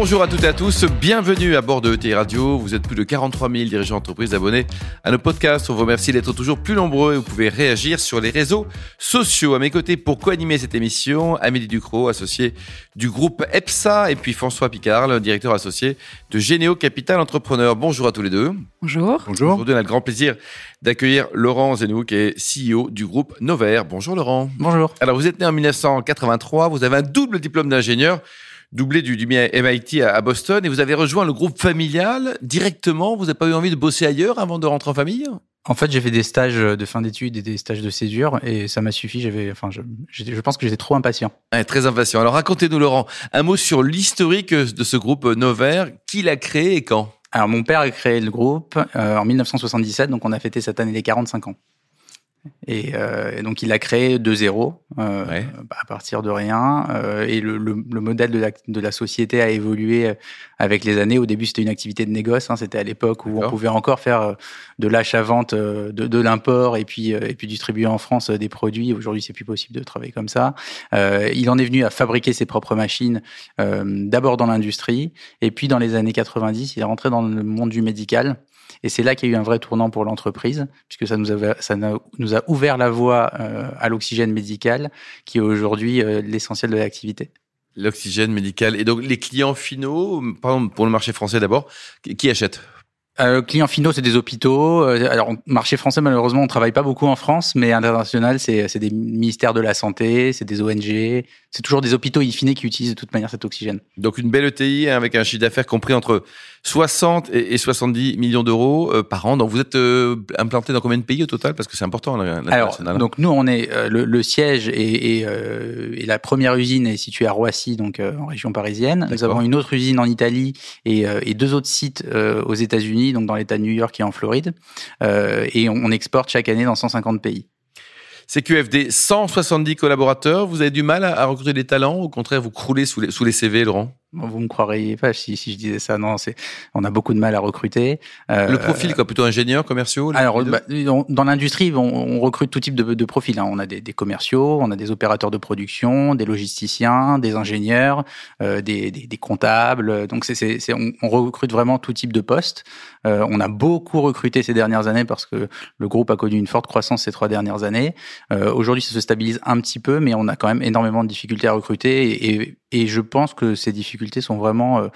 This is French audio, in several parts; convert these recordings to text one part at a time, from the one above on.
Bonjour à toutes et à tous, bienvenue à bord de ETI Radio. Vous êtes plus de 43 000 dirigeants d'entreprise abonnés à nos podcasts. On vous remercie d'être toujours plus nombreux et vous pouvez réagir sur les réseaux sociaux. À mes côtés pour co-animer cette émission, Amélie Ducrot, associée du groupe EPSA, et puis François Picard, le directeur associé de Généo Capital Entrepreneur. Bonjour à tous les deux. Bonjour. Bonjour. Aujourd'hui, on a le grand plaisir d'accueillir Laurent Zenou, qui est CEO du groupe Novair. Bonjour Laurent. Bonjour. Alors, vous êtes né en 1983, vous avez un double diplôme d'ingénieur doublé du, du MIT à, Boston et vous avez rejoint le groupe familial directement. Vous n'avez pas eu envie de bosser ailleurs avant de rentrer en famille? En fait, j'ai fait des stages de fin d'études et des stages de césure et ça m'a suffi. J'avais, enfin, je, je, pense que j'étais trop impatient. Ouais, très impatient. Alors racontez-nous, Laurent, un mot sur l'historique de ce groupe Novair. Qui l'a créé et quand? Alors, mon père a créé le groupe euh, en 1977, donc on a fêté cette année les 45 ans. Et, euh, et, donc il l'a créé de zéro, euh, ouais. Bah, à partir de rien. Euh, et le, le, le, modèle de la, de la, société a évolué avec les années. Au début, c'était une activité de négoce. Hein, c'était à l'époque où on pouvait encore faire euh, de l'achat-vente, euh, de, de l'import et puis et puis distribuer en France des produits. Aujourd'hui, c'est plus possible de travailler comme ça. il en est venu à fabriquer ses propres machines, d'abord dans l'industrie, et puis dans les années 90, il est rentré dans le monde du médical. Et c'est là qu'il y a eu un vrai tournant pour l'entreprise, puisque ça nous, avait, ça nous a ouvert la voie euh, à l'oxygène médical, qui est aujourd'hui euh, l'essentiel de l'activité. L'oxygène médical. Et donc les clients finaux, par exemple pour le marché français d'abord, qui achètent? Euh, clients finaux, c'est des hôpitaux. Euh, alors, marché français, malheureusement, on travaille pas beaucoup en France, mais international, c'est des ministères de la santé, c'est des ONG, c'est toujours des hôpitaux in fine qui utilisent de toute manière cet oxygène. Donc, une belle ETI avec un chiffre d'affaires compris entre 60 et 70 millions d'euros euh, par an. Donc, vous êtes euh, implanté dans combien de pays au total? Parce que c'est important Alors, donc nous, on est euh, le, le, siège et, et, et, la première usine est située à Roissy, donc en région parisienne. Nous avons une autre usine en Italie et, et deux autres sites aux États-Unis, donc dans l'État de New York et en Floride. et on, on exporte chaque année dans 150 pays. CQFD, 170 collaborateurs. Vous avez du mal à, recruter des talents? Au contraire, vous croulez sous les, sous les CV, Laurent? Vous me croiriez pas si, si je disais ça. Non, c'est on a beaucoup de mal à recruter. Euh, le profil, quoi, plutôt ingénieur, commerciaux. Alors, bah, dans l'industrie, on, on, recrute tout type de, de profils. Hein. On a des, des, commerciaux, on a des opérateurs de production, des logisticiens, des ingénieurs, euh, des, des, des, comptables. Donc, c'est, on, on, recrute vraiment tout type de postes. Euh, on a beaucoup recruté ces dernières années parce que le groupe a connu une forte croissance ces trois dernières années. Aujourd'hui, ça se stabilise un petit peu, mais on a quand même énormément de difficultés à recruter et, et, et je pense que ces difficultés sont vraiment euh,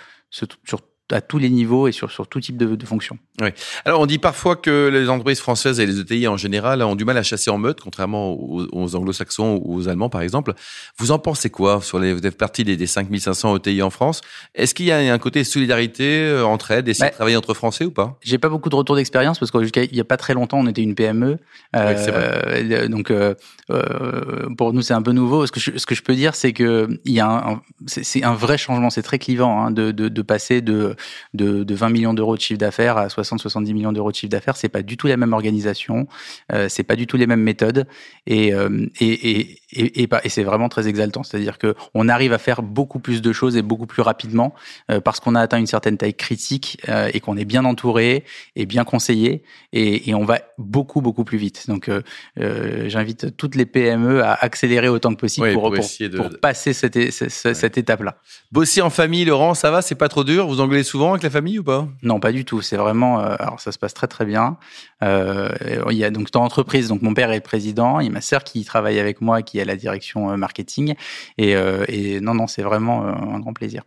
sur à tous les niveaux et sur, sur tout type de, de fonctions. Oui. Alors, on dit parfois que les entreprises françaises et les ETI en général ont du mal à chasser en meute, contrairement aux, aux anglo-saxons ou aux allemands, par exemple. Vous en pensez quoi sur les, Vous êtes partie des, des 5500 ETI en France? Est-ce qu'il y a un côté solidarité, euh, entraide, essayer bah, de travailler entre Français ou pas? J'ai pas beaucoup de retours d'expérience parce qu'il y a pas très longtemps, on était une PME. Euh, oui, vrai. Donc, euh, euh, pour nous, c'est un peu nouveau. Ce que je, ce que je peux dire, c'est que il y a un, c'est un vrai changement. C'est très clivant hein, de, de, de passer de de, 20 millions d'euros de chiffre d'affaires à 60-70 millions d'euros de chiffre d'affaires, c'est pas du tout la même organisation, euh, c'est pas du tout les mêmes méthodes, et, euh, et, et, et, et c'est vraiment très exaltant. C'est-à-dire que on arrive à faire beaucoup plus de choses et beaucoup plus rapidement euh, parce qu'on a atteint une certaine taille critique euh, et qu'on est bien entouré et bien conseillé, et, et on va beaucoup beaucoup plus vite. Donc, j'invite toutes les PME à accélérer autant que possible oui, pour, pour, pour, de... pour, passer cette, cette, cette étape-là. Bosser en famille, Laurent, ça va, c'est pas trop dur. Vous anglais souvent avec la famille ou pas? Non, pas du tout. C'est vraiment. Euh, alors, ça se passe très très bien. Euh, il y a donc dans l'entreprise, donc mon père est le président, il y a ma sœur qui travaille avec moi, qui est à la direction euh, marketing. Et, euh, et non, non, c'est vraiment un grand plaisir.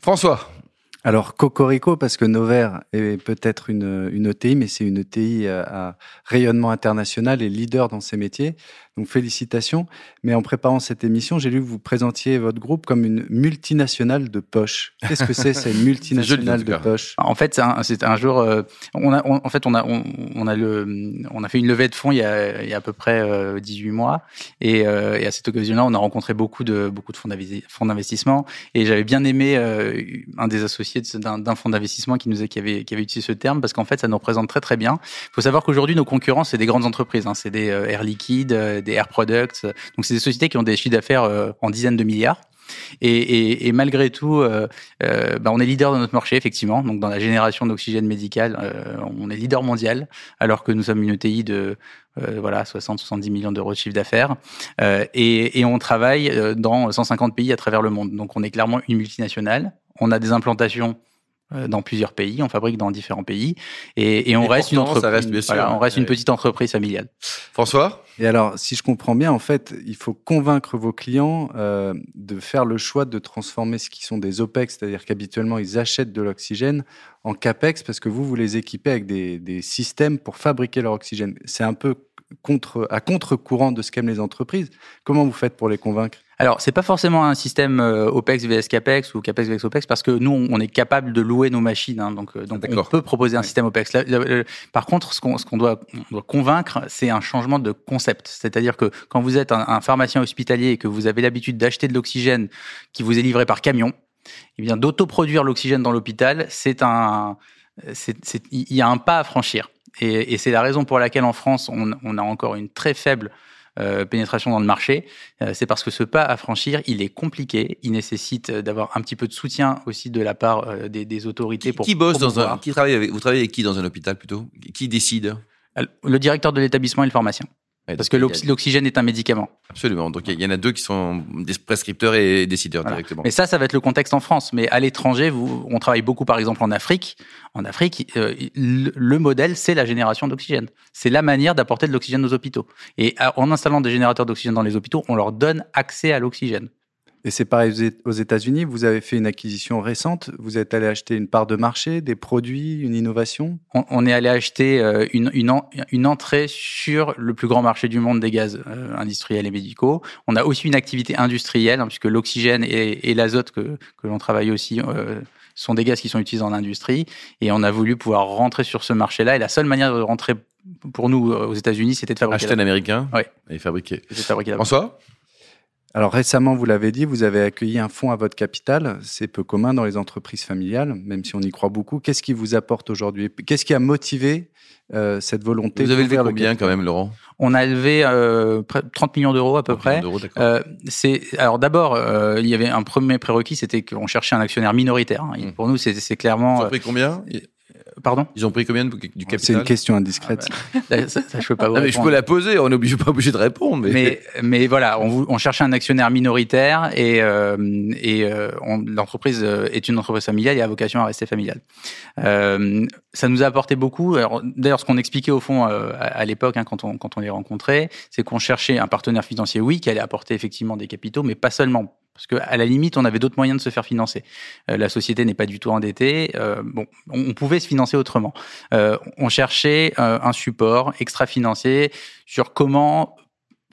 François. Alors Cocorico parce que Novair est peut-être une, une ETI, mais c'est une ETI à, à rayonnement international et leader dans ses métiers. Donc félicitations. Mais en préparant cette émission, j'ai lu que vous présentiez votre groupe comme une multinationale de poche. Qu'est-ce que c'est cette multinationale de poche? En fait, c'est un, un, jour, euh, on a, on, en fait, on a, on, on, a le, on a fait une levée de fonds il y a, il y a à peu près euh, 18 mois, et, euh, et à cette occasion-là, on a rencontré beaucoup de, beaucoup de fonds d'investissement, et j'avais bien aimé euh, un des associés d'un fonds d'investissement qui nous qui avait, qui avait utilisé ce terme parce qu'en fait, ça nous représente très très bien. Il faut savoir qu'aujourd'hui, nos concurrents, c'est des grandes entreprises, hein, c'est des Air Liquide des Air Products. Donc, c'est des sociétés qui ont des chiffres d'affaires euh, en dizaines de milliards. Et, malgré tout, bah, on est leader dans notre marché, effectivement. Donc, dans la génération d'oxygène médical, on est leader mondial, alors que nous sommes une ETI de voilà 60-70 millions d'euros de chiffre d'affaires. et, et on travaille dans 150 pays à travers le monde. Donc, on est clairement une multinationale. On a des implantations euh, dans plusieurs pays, on fabrique dans différents pays, et, on reste une entreprise. on reste une petite entreprise familiale. François? Et alors, si je comprends bien, en fait, il faut convaincre vos clients euh, de faire le choix de transformer ce qui sont des OPEX, c'est-à-dire qu'habituellement ils achètent de l'oxygène en CAPEX parce que vous vous les équipez avec des, des systèmes pour fabriquer leur oxygène. C'est un peu contre, à contre-courant de ce qu'aiment les entreprises. Comment vous faites pour les convaincre? Alors, c'est pas forcément un système euh, OPEX vs CAPEX ou CAPEX vs OPEX parce que nous, on est capable de louer nos machines. Hein, donc, euh, donc on peut proposer un système OPEX. par contre, ce qu'on doit, doit, convaincre, c'est un changement de concept. C'est-à-dire que quand vous êtes un, pharmacien hospitalier et que vous avez l'habitude d'acheter de l'oxygène qui vous est livré par camion, eh bien, d'autoproduire l'oxygène dans l'hôpital, c'est un, il y a un pas à franchir. Et, et c'est la raison pour laquelle en France, on, on a encore une très faible euh, pénétration dans le marché, euh, c'est parce que ce pas à franchir, il est compliqué, il nécessite d'avoir un petit peu de soutien aussi de la part euh, des, des, autorités. Qui, pour, qui bosse dans un, qui travaille avec, vous travaillez avec qui dans un hôpital plutôt? Qui décide? Le directeur de l'établissement et le pharmacien parce que l'oxygène est un médicament. Absolument. Donc il y en a deux qui sont des prescripteurs et décideurs directement. Mais ça, ça va être le contexte en France. Mais à l'étranger, on travaille beaucoup, par exemple, en Afrique. En Afrique, euh, le modèle, c'est la génération d'oxygène. C'est la manière d'apporter de l'oxygène aux hôpitaux. Et en installant des générateurs d'oxygène dans les hôpitaux, on leur donne accès à l'oxygène. Et c'est pareil aux États-Unis. Vous avez fait une acquisition récente. Vous êtes allé acheter une part de marché, des produits, une innovation? On, est allé acheter euh, une, entrée sur le plus grand marché du monde des gaz euh, industriels et médicaux. On a aussi une activité industrielle, hein, puisque l'oxygène et, et l'azote que, que l'on travaille aussi euh, sont des gaz qui sont utilisés en industrie. Et on a voulu pouvoir rentrer sur ce marché-là. Et la seule manière de rentrer pour nous aux États-Unis, c'était de fabriquer. Acheter un américain et fabriquer. fabriquer François? Alors récemment, vous l'avez dit, vous avez accueilli un fonds à votre capital. C'est peu commun dans les entreprises familiales, même si on y croit beaucoup. Qu'est-ce qui vous apporte aujourd'hui? Qu'est-ce qui a motivé euh, cette volonté Vous avez levé combien quand même, Laurent? On a levé euh, 30 millions d'euros à peu près. Euh, c'est alors d'abord, euh, il y avait un premier prérequis, c'était qu'on cherchait un actionnaire minoritaire. Mmh. Pour nous, c'est clairement. Vous avez pris combien? Pardon Ils ont pris combien du capital C'est une question indiscrète. Ah bah, ça, ça, je peux pas vous mais je peux la poser, on n'est obligé, pas obligé de répondre. Mais, mais, mais voilà, on, on, cherchait un actionnaire minoritaire et, euh, et euh, l'entreprise euh, est une entreprise familiale et a vocation à rester familiale. Euh, ça nous a apporté beaucoup. D'ailleurs, ce qu'on expliquait au fond euh, à, l'époque, hein, quand on, quand on les rencontrait, c'est qu'on cherchait un partenaire financier, oui, qui allait apporter effectivement des capitaux, mais pas seulement parce qu'à la limite, on avait d'autres moyens de se faire financer. Euh, la société n'est pas du tout endettée. Euh, bon, on, pouvait se financer autrement. Euh, on cherchait un support extra-financier sur comment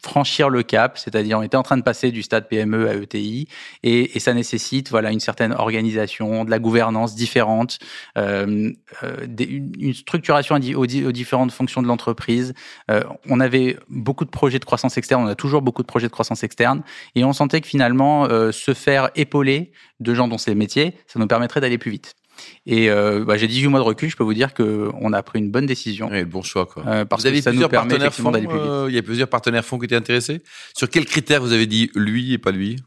franchir le cap, c'est-à-dire on était en train de passer du stade PME à ETI, et, et ça nécessite voilà une certaine organisation, de la gouvernance différente, euh, euh une, structuration aux, différentes fonctions de l'entreprise. Euh, on avait beaucoup de projets de croissance externe, on a toujours beaucoup de projets de croissance externe, et on sentait que finalement euh, se faire épauler de gens dont c'est le métier, ça nous permettrait d'aller plus vite. Et euh, bah, j'ai 18 mois de recul, je peux vous dire qu'on a pris une bonne décision. Oui, bon choix. Quoi. Euh, parce vous avez que ça nous permet d'aller plus vite. Euh, il y a plusieurs partenaires fonds qui étaient intéressés? Sur quels critères vous avez dit lui et pas lui?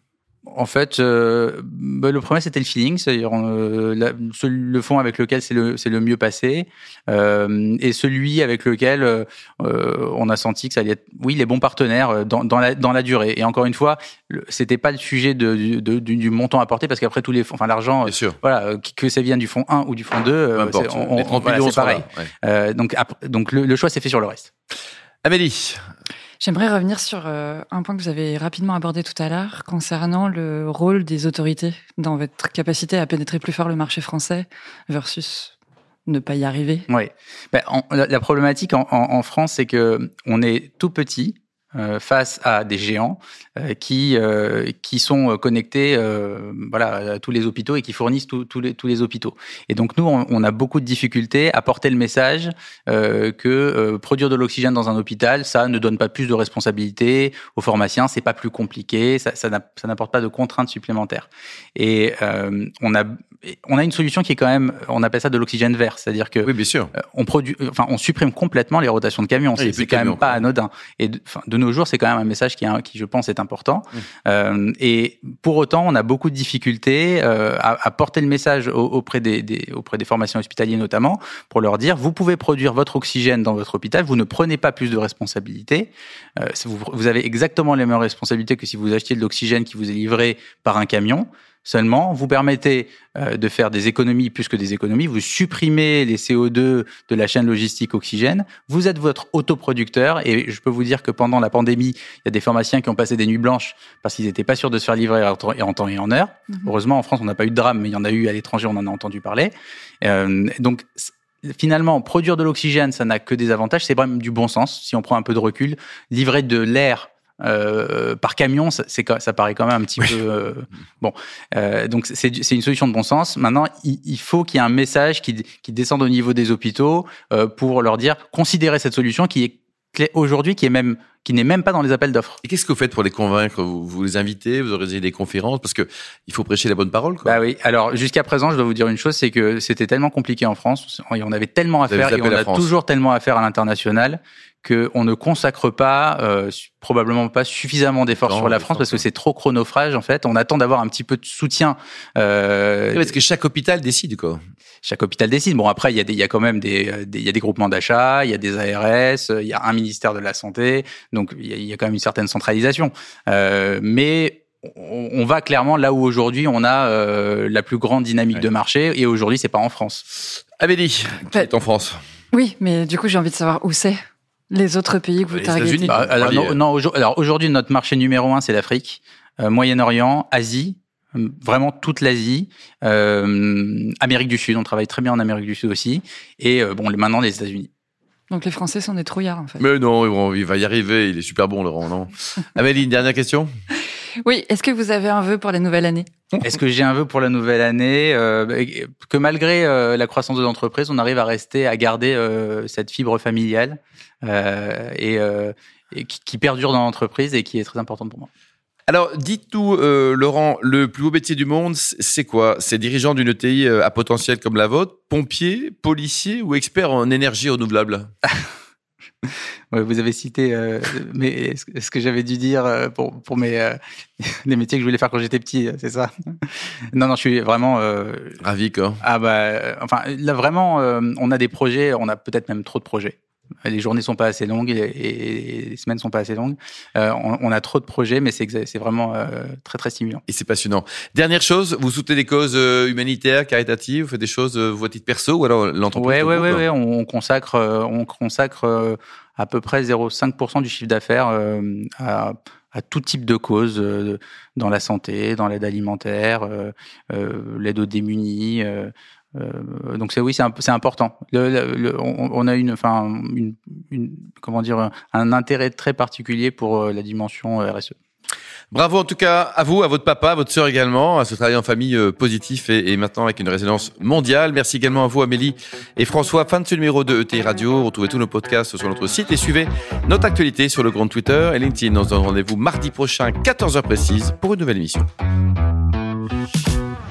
En fait, euh, bah, le premier c'était le feeling, c'est-à-dire euh, le fond avec lequel c'est le mieux passé, euh, et celui avec lequel on a senti que ça allait être, oui, les bons partenaires dans, dans la dans la durée. Et encore une fois, c'était pas le sujet de, de, du, montant apporté parce qu'après tous les fonds, enfin l'argent, voilà, que ça vienne du fond 1 ou du fond 2, c'est pareil. donc donc le, le choix s'est fait sur le reste. Amélie, J'aimerais revenir sur euh, un point que vous avez rapidement abordé tout à l'heure concernant le rôle des autorités dans votre capacité à pénétrer plus fort le marché français versus ne pas y arriver. Oui. Ben, la, problématique en, en France, c'est que on est tout petit face à des géants euh, qui euh, qui sont connectés voilà à tous les hôpitaux et qui fournissent tous les tous les hôpitaux. Et donc nous on, a beaucoup de difficultés à porter le message que produire de l'oxygène dans un hôpital ça ne donne pas plus de responsabilités aux pharmaciens, c'est pas plus compliqué, ça ça n'apporte pas de contraintes supplémentaires. Et on a on a une solution qui est quand même, on appelle ça de l'oxygène vert, c'est-à-dire que oui, bien sûr. Euh, on produit, enfin, on supprime complètement les rotations de camions. c'est quand même pas anodin. Et de, de, nos jours, c'est quand même un message qui, qui je pense, est important. Euh, et pour autant, on a beaucoup de difficultés euh, à, à, porter le message auprès des, des, auprès des formations hospitalières notamment, pour leur dire vous pouvez produire votre oxygène dans votre hôpital, vous ne prenez pas plus de responsabilités. Euh, vous, vous avez exactement les mêmes responsabilités que si vous achetiez de l'oxygène qui vous est livré par un camion. Seulement, vous permettez euh, de faire des économies plus que des économies. Vous supprimez les CO2 de la chaîne logistique oxygène. Vous êtes votre autoproducteur. Et je peux vous dire que pendant la pandémie, il y a des pharmaciens qui ont passé des nuits blanches parce qu'ils n'étaient pas sûrs de se faire livrer en temps et en heure. Mhm. Heureusement, en France, on n'a pas eu de drame, mais il y en a eu à l'étranger, on en a entendu parler. Euh, donc, finalement, produire de l'oxygène, ça n'a que des avantages. C'est vraiment du bon sens. Si on prend un peu de recul, livrer de l'air euh, par camion, ça, ça paraît quand même un petit peu euh, bon. Euh, donc c'est une solution de bon sens. Maintenant, il, faut qu'il y ait un message qui, qui descende au niveau des hôpitaux euh, pour leur dire considérez cette solution qui est aujourd'hui qui est même qui n'est même pas dans les appels d'offres. Et qu'est-ce que vous faites pour les convaincre? Vous, vous, les invitez, vous organisez des conférences? Parce que il faut prêcher la bonne parole. Quoi. Bah oui. Alors jusqu'à présent, je dois vous dire une chose, c'est que c'était tellement compliqué en France, on avait tellement à faire et on a toujours tellement à faire à l'international qu'on ne consacre pas, euh, probablement pas suffisamment d'efforts sur la France parce que c'est trop chronophage en fait. On attend d'avoir un petit peu de soutien. Euh, parce que chaque hôpital décide quoi. Chaque hôpital décide. Bon après il y a des, il y a quand même des, il y a des groupements d'achat, il y a des ARS, il y a un ministère de la santé, donc il y a, il y a quand même une certaine centralisation. Euh, mais on va clairement là où aujourd'hui on a euh, la plus grande dynamique de marché et aujourd'hui c'est pas en France. Amélie, qui est en France. Oui, mais du coup j'ai envie de savoir où c'est. Les autres pays que vous targetez bah, Alors, non, alors aujourd'hui, notre marché numéro un, c'est l'Afrique, euh, Moyen-Orient, Asie, euh, vraiment toute l'Asie, euh, Amérique du Sud, on travaille très bien en Amérique du Sud aussi, et euh, bon, maintenant les États-Unis. Donc les Français sont des trouillards en fait. Mais non, il va y arriver, il est super bon Laurent, non? Amélie, une dernière question? Oui, est-ce que vous avez un vœu pour la nouvelle année? Est-ce que j'ai un vœu pour la nouvelle année? Euh, Que malgré euh, la croissance de l'entreprise, on arrive à rester, à garder euh, cette fibre familiale euh, et, euh, et qui, qui, perdure dans l'entreprise et qui est très importante pour moi. Alors, dites-nous, euh, Laurent, le plus beau métier du monde, c'est quoi? C'est dirigeant d'une ETI à potentiel comme la vôtre, pompier, policier ou expert en énergie renouvelable? vous avez cité euh, mais ce que j'avais dû dire euh, pour, pour mes euh, les métiers que je voulais faire quand j'étais petit, c'est ça? Non, non, je suis vraiment euh, ravi quoi. Ah bah, enfin là vraiment, on a des projets, on a peut-être même trop de projets. Les journées sont pas assez longues et, les semaines sont pas assez longues. Euh, on, on, a trop de projets, mais c'est vraiment euh, très très stimulant. Et c'est passionnant. Dernière chose, vous soutenez des causes humanitaires, caritatives, vous faites des choses vous à titre perso ou alors l'entreprise Ouais, ouais, ouais, ouais, on consacre, on consacre à peu près 0,5% du chiffre d'affaires euh, à, à, tout type de causes euh, dans la santé, dans l'aide alimentaire, euh, l'aide aux démunis. Donc c'est oui, c'est important. On, a une, enfin, une, une, comment dire, un intérêt très particulier pour la dimension RSE. Bravo en tout cas à vous, à votre papa, à votre sœur également, à ce travail en famille euh, positif et, maintenant avec une résonance mondiale. Merci également à vous Amélie et François. Fin de ce numéro de ETI Radio. Retrouvez tous nos podcasts sur notre site et suivez notre actualité sur le compte Twitter et LinkedIn. On se donne rendez-vous mardi prochain, 14h précise, pour une nouvelle émission.